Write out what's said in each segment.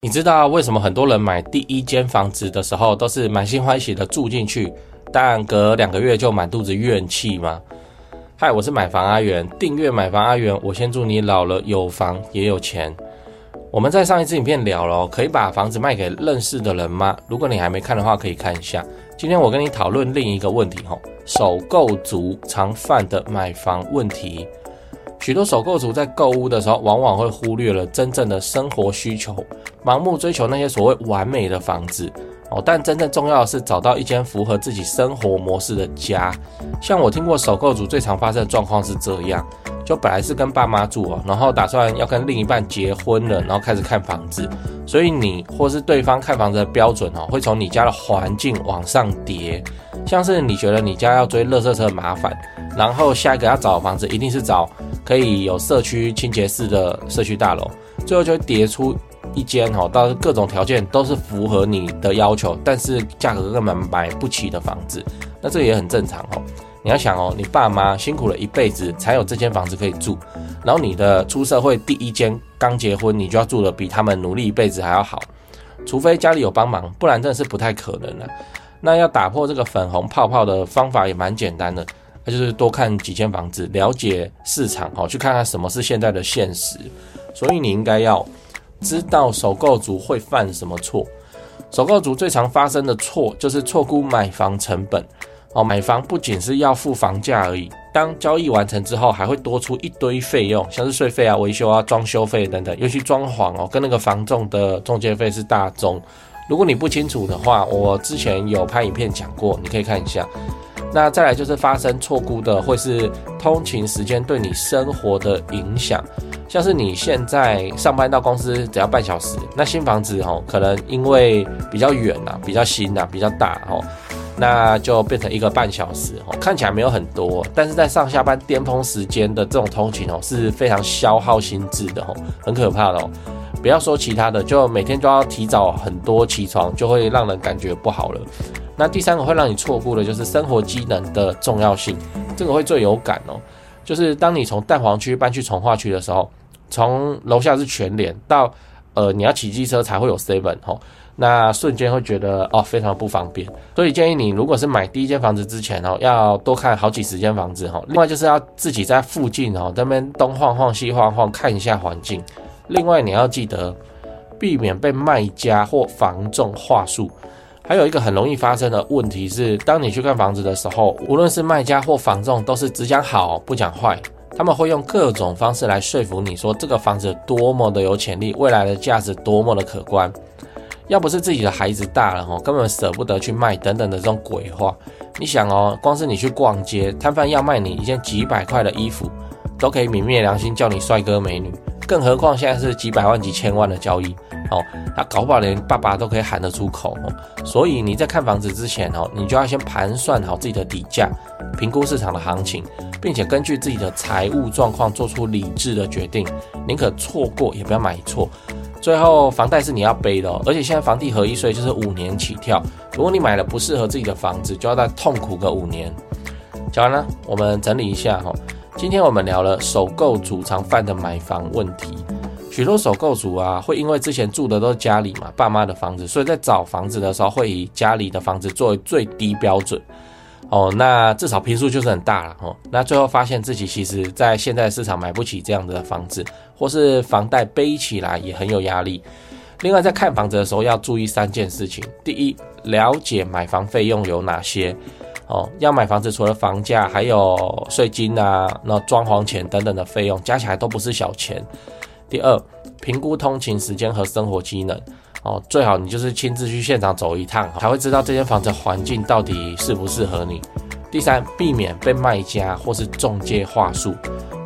你知道为什么很多人买第一间房子的时候都是满心欢喜的住进去，但隔两个月就满肚子怨气吗？嗨，我是买房阿元，订阅买房阿元，我先祝你老了有房也有钱。我们在上一支影片聊了，可以把房子卖给认识的人吗？如果你还没看的话，可以看一下。今天我跟你讨论另一个问题，吼，首购族常犯的买房问题。许多首购族在购物的时候，往往会忽略了真正的生活需求，盲目追求那些所谓完美的房子哦。但真正重要的是找到一间符合自己生活模式的家。像我听过首购族最常发生的状况是这样：就本来是跟爸妈住哦，然后打算要跟另一半结婚了，然后开始看房子。所以你或是对方看房子的标准哦，会从你家的环境往上叠。像是你觉得你家要追垃圾车麻烦，然后下一个要找的房子一定是找。可以有社区清洁室的社区大楼，最后就会叠出一间哈，到各种条件都是符合你的要求，但是价格根本买不起的房子，那这也很正常哦。你要想哦，你爸妈辛苦了一辈子才有这间房子可以住，然后你的出社会第一间刚结婚，你就要住的比他们努力一辈子还要好，除非家里有帮忙，不然真的是不太可能了。那要打破这个粉红泡泡的方法也蛮简单的。就是多看几间房子，了解市场，好，去看看什么是现在的现实。所以你应该要知道首购族会犯什么错。首购族最常发生的错就是错估买房成本。哦，买房不仅是要付房价而已，当交易完成之后，还会多出一堆费用，像是税费啊、维修啊、装修费等等。尤其装潢哦，跟那个房仲的中介费是大宗。如果你不清楚的话，我之前有拍影片讲过，你可以看一下。那再来就是发生错估的，会是通勤时间对你生活的影响，像是你现在上班到公司只要半小时，那新房子哦，可能因为比较远呐、啊，比较新呐、啊，比较大哦，那就变成一个半小时哦，看起来没有很多，但是在上下班巅峰时间的这种通勤哦，是非常消耗心智的哦，很可怕的哦。不要说其他的，就每天都要提早很多起床，就会让人感觉不好了。那第三个会让你错估的就是生活机能的重要性，这个会最有感哦。就是当你从蛋黄区搬去重划区的时候，从楼下是全联到呃你要骑机车才会有 seven 哦，那瞬间会觉得哦非常不方便。所以建议你如果是买第一间房子之前哦，要多看好几十间房子哈。另外就是要自己在附近哦这边东晃晃西晃晃看一下环境。另外你要记得避免被卖家或房仲话术。还有一个很容易发生的问题是，当你去看房子的时候，无论是卖家或房仲，都是只讲好不讲坏。他们会用各种方式来说服你说这个房子多么的有潜力，未来的价值多么的可观。要不是自己的孩子大了哦，根本舍不得去卖等等的这种鬼话。你想哦，光是你去逛街，摊贩要卖你一件几百块的衣服，都可以泯灭良心叫你帅哥美女，更何况现在是几百万几千万的交易。哦，那搞不好连爸爸都可以喊得出口哦，所以你在看房子之前哦，你就要先盘算好自己的底价，评估市场的行情，并且根据自己的财务状况做出理智的决定，宁可错过也不要买错。最后，房贷是你要背的哦，而且现在房地合一税就是五年起跳，如果你买了不适合自己的房子，就要再痛苦个五年。讲完了，我们整理一下哈，今天我们聊了首购主常犯的买房问题。许多首购族啊，会因为之前住的都是家里嘛，爸妈的房子，所以在找房子的时候会以家里的房子作为最低标准。哦，那至少坪数就是很大了哦。那最后发现自己其实在现在市场买不起这样的房子，或是房贷背起来也很有压力。另外，在看房子的时候要注意三件事情：第一，了解买房费用有哪些。哦，要买房子除了房价，还有税金啊，那装潢钱等等的费用，加起来都不是小钱。第二，评估通勤时间和生活机能哦，最好你就是亲自去现场走一趟，才会知道这间房子环境到底适不适合你。第三，避免被卖家或是中介话术，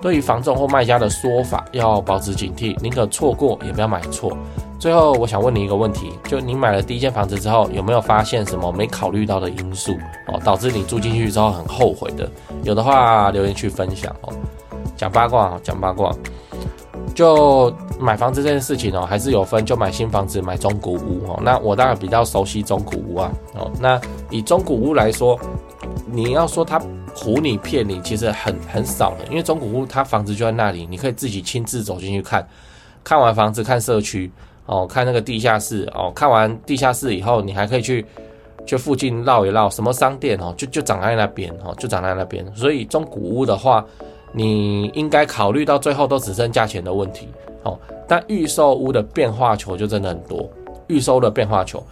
对于房仲或卖家的说法要保持警惕，宁可错过也不要买错。最后我想问你一个问题，就你买了第一间房子之后，有没有发现什么没考虑到的因素哦，导致你住进去之后很后悔的？有的话留言区分享哦。讲八卦，讲八卦。就买房子这件事情哦，还是有分，就买新房子，买中古屋哦。那我当然比较熟悉中古屋啊哦。那以中古屋来说，你要说他唬你骗你，其实很很少的，因为中古屋它房子就在那里，你可以自己亲自走进去看，看完房子看社区哦，看那个地下室哦，看完地下室以后，你还可以去去附近绕一绕，什么商店哦，就就长在那边哦，就长在那边。所以中古屋的话。你应该考虑到最后都只剩价钱的问题，哦，但预售屋的变化球就真的很多，预售的变化球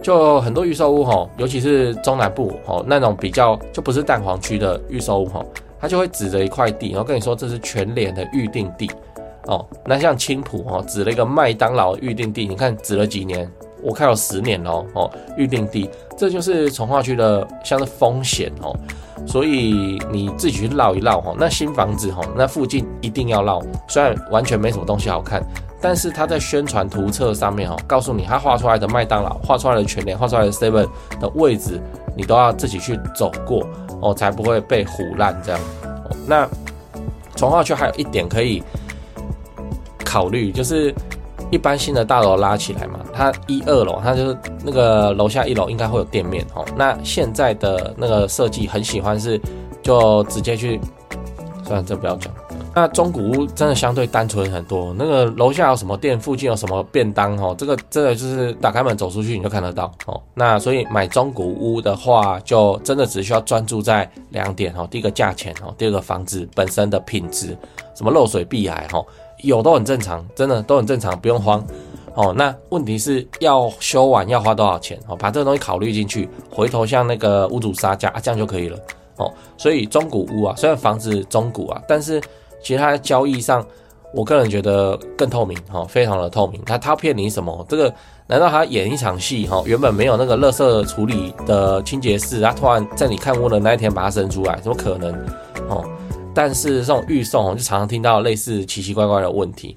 就很多预售屋吼，尤其是中南部哦那种比较就不是蛋黄区的预售屋吼，它就会指着一块地，然后跟你说这是全联的预定地，哦，那像青埔哦指了一个麦当劳预定地，你看指了几年？我看有十年哦，哦，预定地，这就是从化区的像是风险哦，所以你自己去绕一绕哦。那新房子哦，那附近一定要绕，虽然完全没什么东西好看，但是它在宣传图册上面哦，告诉你它画出来的麦当劳、画出来的全联、画出来的 Seven 的位置，你都要自己去走过哦，才不会被唬烂这样。那从化区还有一点可以考虑，就是。一般新的大楼拉起来嘛，它一二楼，它就是那个楼下一楼应该会有店面哦。那现在的那个设计很喜欢是，就直接去，算了，这不要讲。那中古屋真的相对单纯很多，那个楼下有什么店，附近有什么便当哦，这个真的就是打开门走出去你就看得到哦。那所以买中古屋的话，就真的只需要专注在两点哦，第一个价钱哦，第二个房子本身的品质，什么漏水壁癌哦。有都很正常，真的都很正常，不用慌哦。那问题是要修完要花多少钱哦？把这个东西考虑进去，回头向那个屋主杀价啊，这样就可以了哦。所以中古屋啊，虽然房子中古啊，但是其实它在交易上，我个人觉得更透明哦，非常的透明。他他骗你什么？这个难道他演一场戏哈？原本没有那个垃圾处理的清洁室，他突然在你看屋的那一天把它生出来，怎么可能哦？但是这种预售，我就常常听到类似奇奇怪怪的问题。